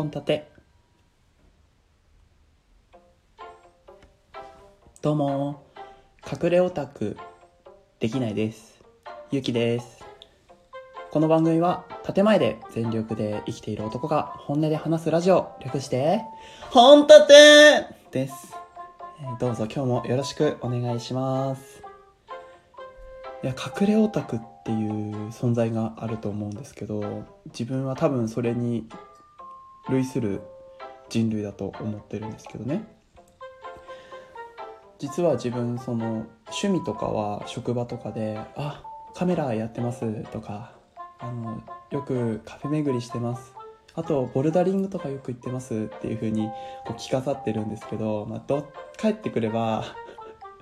本立て。どうも。隠れオタク。できないです。ゆきです。この番組は建前で全力で生きている男が本音で話すラジオ。略して本立て。です、どうぞ今日もよろしくお願いします。いや隠れオタクっていう存在があると思うんですけど自分は多分それに類する人類だと思ってるんですけどね。実は自分その趣味とかは職場とかで「あカメラやってます」とかあの「よくカフェ巡りしてます」あとボルダリングとかよく行ってます。っていう風にこう着飾ってるんですけど、まあ、ど帰ってくれば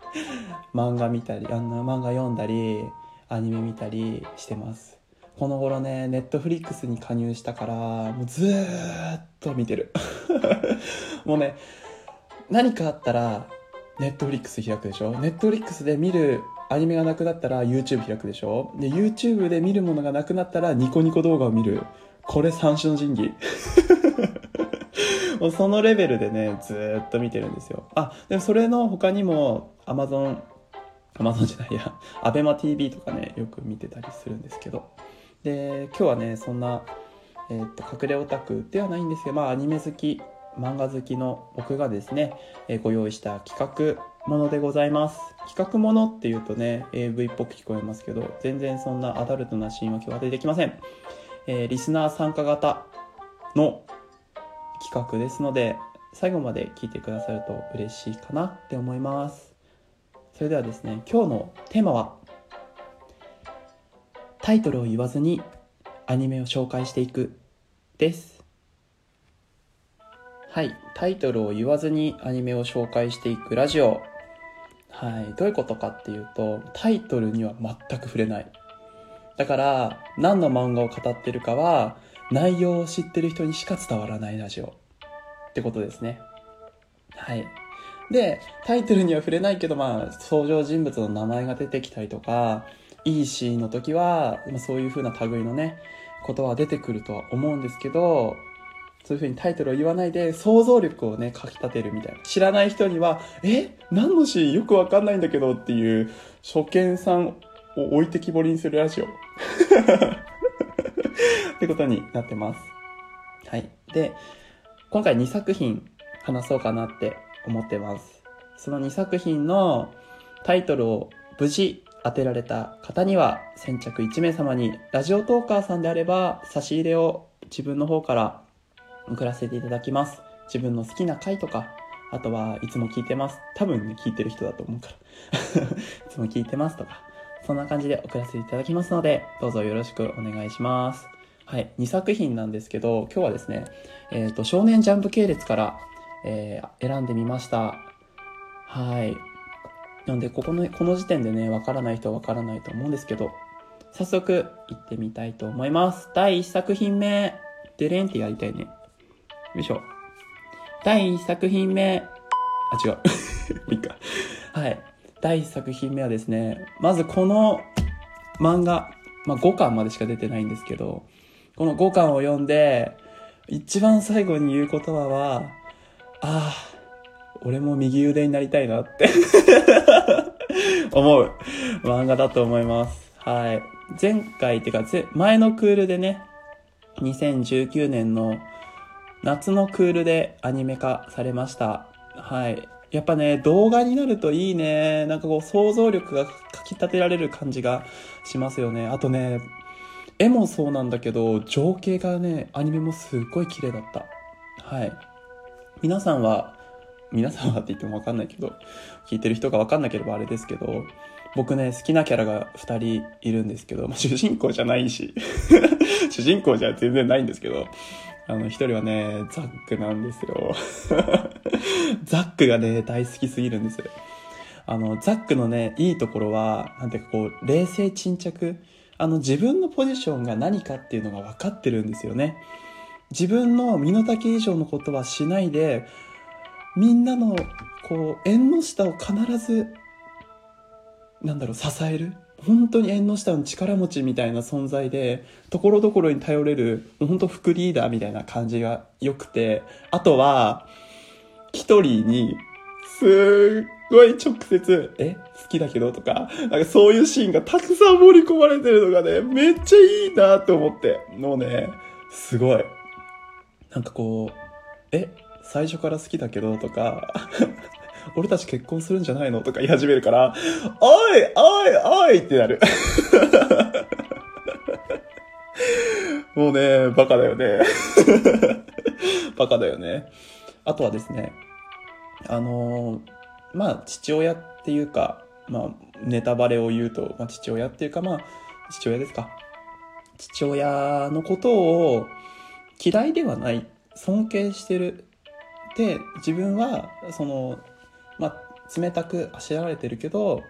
漫画見たりあの漫画読んだりアニメ見たりしてます。この頃ねネットフリックスに加入したからもうずーっと見てる。もうね何かあったらネットフリックス開くでしょ？ネットフリックスで見るアニメがなくなったら YouTube 開くでしょ？で YouTube で見るものがなくなったらニコニコ動画を見る。これ三種の神器。もうそのレベルでねずーっと見てるんですよ。あでもそれの他にも Amazon アマゾンじゃないや、アベマ t v とかね、よく見てたりするんですけど。で、今日はね、そんな、えーっと、隠れオタクではないんですけど、まあ、アニメ好き、漫画好きの僕がですね、えーご用意した企画ものでございます。企画ものっていうとね、AV っぽく聞こえますけど、全然そんなアダルトなシーンは今日は出てきません。えーリスナー参加型の企画ですので、最後まで聞いてくださると嬉しいかなって思います。それではですね今日のテーマはタイトルを言わずにアニメを紹介していくです。はいタイトルを言わずにアニメを紹介していくラジオ。はいどういうことかっていうとタイトルには全く触れない。だから何の漫画を語ってるかは内容を知ってる人にしか伝わらないラジオ。ってことですね。はい。で、タイトルには触れないけど、まあ、登場人物の名前が出てきたりとか、いいシーンの時は、まあ、そういう風な類のね、ことは出てくるとは思うんですけど、そういう風にタイトルを言わないで、想像力をね、かき立てるみたいな。知らない人には、え？何のシーンよくわかんないんだけどっていう、初見さんを置いてきぼりにするラジオ。ってことになってます。はい。で、今回2作品話そうかなって思ってます。その2作品のタイトルを無事当てられた方には先着1名様にラジオトーカーさんであれば差し入れを自分の方から送らせていただきます。自分の好きな回とか、あとはいつも聞いてます。多分ね、聞いてる人だと思うから。いつも聞いてますとか、そんな感じで送らせていただきますので、どうぞよろしくお願いします。はい、2作品なんですけど、今日はですね、えっ、と、少年ジャンプ系列から、えー選んでみました。はい。なので、ここの、この時点でね、わからない人はわからないと思うんですけど、早速、行ってみたいと思います。第1作品目、デレンってやりたいね。よいしょ。第1作品目、あ、違う。も ういいか。はい。第1作品目はですね、まずこの漫画、まあ5巻までしか出てないんですけど、この5巻を読んで、一番最後に言う言葉は、ああ、俺も右腕になりたいなって 思う漫画だと思います。はい。前回っていうか、前のクールでね、2019年の夏のクールでアニメ化されました。はい。やっぱね、動画になるといいね。なんかこう想像力がかき立てられる感じがしますよね。あとね、絵もそうなんだけど、情景がね、アニメもすっごい綺麗だった。はい。皆さんは、皆さんはって言ってもわかんないけど、聞いてる人がわかんなければあれですけど、僕ね、好きなキャラが2人いるんですけど、まあ、主人公じゃないし、主人公じゃ全然ないんですけど、あの、一人はね、ザックなんですよ。ザックがね、大好きすぎるんです。あの、ザックのね、いいところは、なんていうかこう、冷静沈着。あの、自分のポジションが何かっていうのが分かってるんですよね。自分の身の丈以上のことはしないで、みんなの、こう、縁の下を必ずなんだろう、支える。本当に縁の下の力持ちみたいな存在で、ところどころに頼れる、本当副リーダーみたいな感じが良くて、あとは、一人に、すっごい直接、え好きだけどとか、なんかそういうシーンがたくさん盛り込まれてるのがね、めっちゃいいなって思って。もうね、すごい。なんかこう、え最初から好きだけどとか、俺たち結婚するんじゃないのとか言い始めるから、おいおいおいってなる。もうね、バカだよね。バカだよね。あとはですね、あの、まあ、父親っていうか、まあ、ネタバレを言うと、まあ、父親っていうか、まあ、父親ですか。父親のことを嫌いではない、尊敬してる。で、自分は、その、まあ、冷たくあしらわれてるけど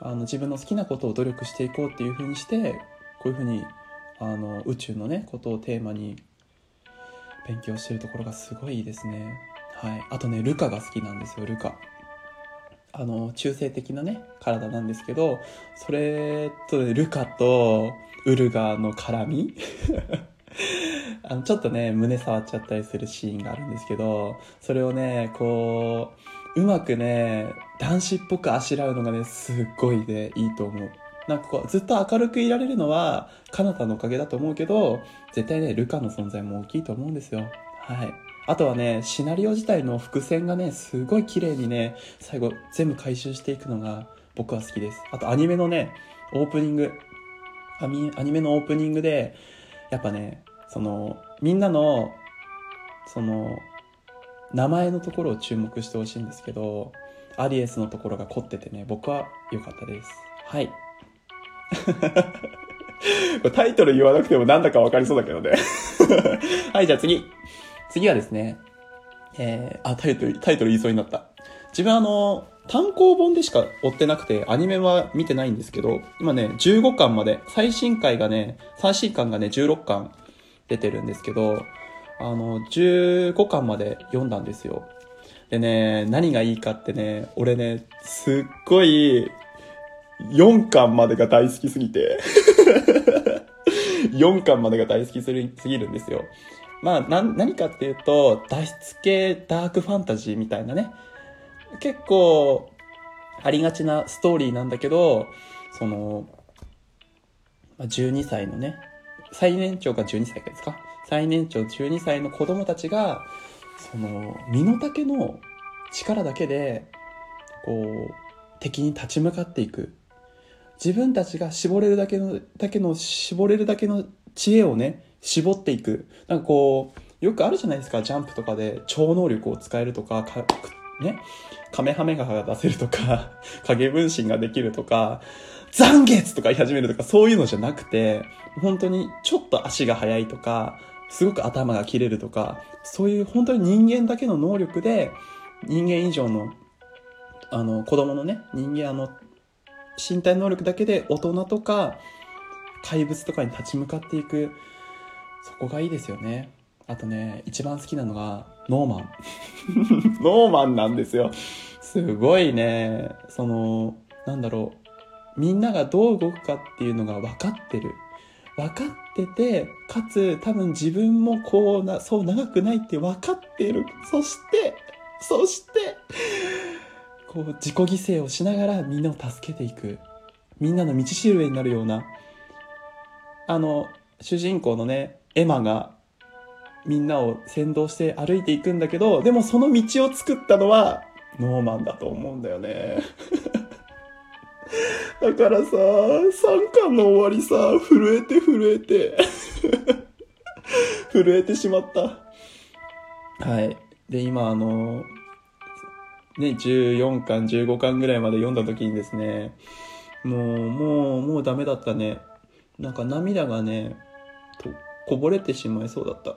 あの自分の好きなことを努力していこうっていうふうにしてこういうふうにあの宇宙のねことをテーマに勉強してるところがすごいいいですね。はい、あとねルカが好きなんですよルカ。あの中性的なね体なんですけどそれと、ね、ルカとウルガの絡み あのちょっとね胸触っちゃったりするシーンがあるんですけどそれをねこううまくね、男子っぽくあしらうのがね、すっごいね、いいと思う。なんかこう、ずっと明るくいられるのは、かなたのおかげだと思うけど、絶対ね、ルカの存在も大きいと思うんですよ。はい。あとはね、シナリオ自体の伏線がね、すごい綺麗にね、最後全部回収していくのが僕は好きです。あとアニメのね、オープニング、アニメのオープニングで、やっぱね、その、みんなの、その、名前のところを注目してほしいんですけど、アリエスのところが凝っててね、僕は良かったです。はい。タイトル言わなくてもなんだかわかりそうだけどね はい、じゃあ次。次はですね、えー、あ、タイトル、タイトル言いそうになった。自分あの、単行本でしか追ってなくて、アニメは見てないんですけど、今ね、15巻まで、最新回がね、最新巻がね、16巻出てるんですけど、あの、15巻まで読んだんですよ。でね、何がいいかってね、俺ね、すっごい、4巻までが大好きすぎて 4巻までが大好きすぎるんですよ。まあ、な、何かっていうと、脱出系ダークファンタジーみたいなね。結構、ありがちなストーリーなんだけど、その、12歳のね、最年長が12歳ですか？最年長12歳の子供たちがその身の丈の力だけでこう敵に立ち向かっていく。自分たちが絞れるだけのだけの絞れるだけの知恵をね絞っていく。なんかこうよくあるじゃないですか？ジャンプとかで超能力を使えるとかかねカメハメハが出せるとか 影分身ができるとか残月とか言い始めるとかそういうのじゃなくて本当にちょっと足が速いとかすごく頭が切れるとか、そういう本当に人間だけの能力で、人間以上の、あの、子供のね、人間あの、身体能力だけで大人とか、怪物とかに立ち向かっていく、そこがいいですよね。あとね、一番好きなのが、ノーマン。ノーマンなんですよ。すごいね、その、なんだろう。みんながどう動くかっていうのが分かってる。分かってて、かつ多分自分もこうな、そう長くないって分かっている。そして、そして、こう自己犠牲をしながらみんなを助けていく。みんなの道しるべになるような、あの、主人公のね、エマがみんなを先導して歩いていくんだけど、でもその道を作ったのはノーマンだと思うんだよね。だからさ、3巻の終わりさ、震えて震えて 震えてしまった。はい。で、今あの、ね、14巻、15巻ぐらいまで読んだ時にですね、もう、もう、もうダメだったね。なんか涙がね、こぼれてしまいそうだった。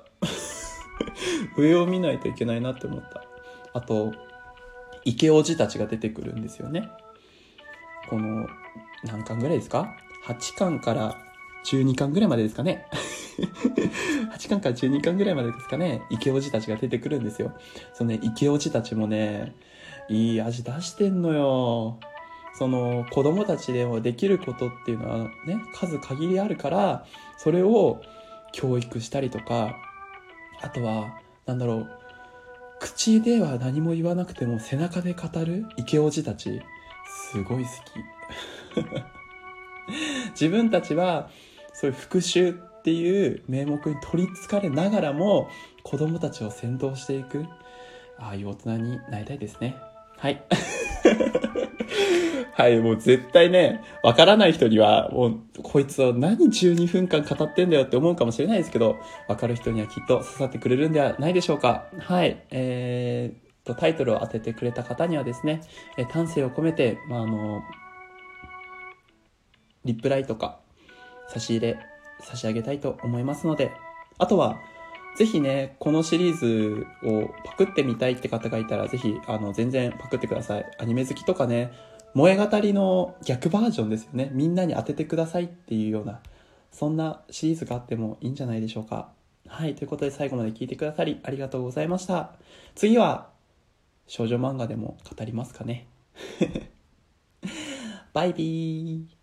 上を見ないといけないなって思った。あと、池おじたちが出てくるんですよね。この、何巻ぐらいですか ?8 巻から12巻ぐらいまでですかね。8巻から12巻ぐらいまでですかね。池おじたちが出てくるんですよ。そのね、池おじたちもね、いい味出してんのよ。その子供たちでもできることっていうのはね数限りあるからそれを教育したりとかあとはなんだろう口では何も言わなくても背中で語る池おじたち。すごい好き。自分たちはそういう復讐っていう名目に取りつかれながらも子供たちを先導していく。ああいう大人になりたいですね。はい。はい、もう絶対ね、わからない人には、もう、こいつは何12分間語ってんだよって思うかもしれないですけど、わかる人にはきっと刺さってくれるんではないでしょうか。はい、えー、と、タイトルを当ててくれた方にはですね、え丹精を込めて、まあ、あの、リプライとか、差し入れ、差し上げたいと思いますので、あとは、ぜひね、このシリーズをパクってみたいって方がいたら、ぜひ、あの、全然パクってください。アニメ好きとかね、萌え語りの逆バージョンですよね。みんなに当ててくださいっていうような、そんなシリーズがあってもいいんじゃないでしょうか。はい、ということで最後まで聞いてくださりありがとうございました。次は、少女漫画でも語りますかね。バイビー。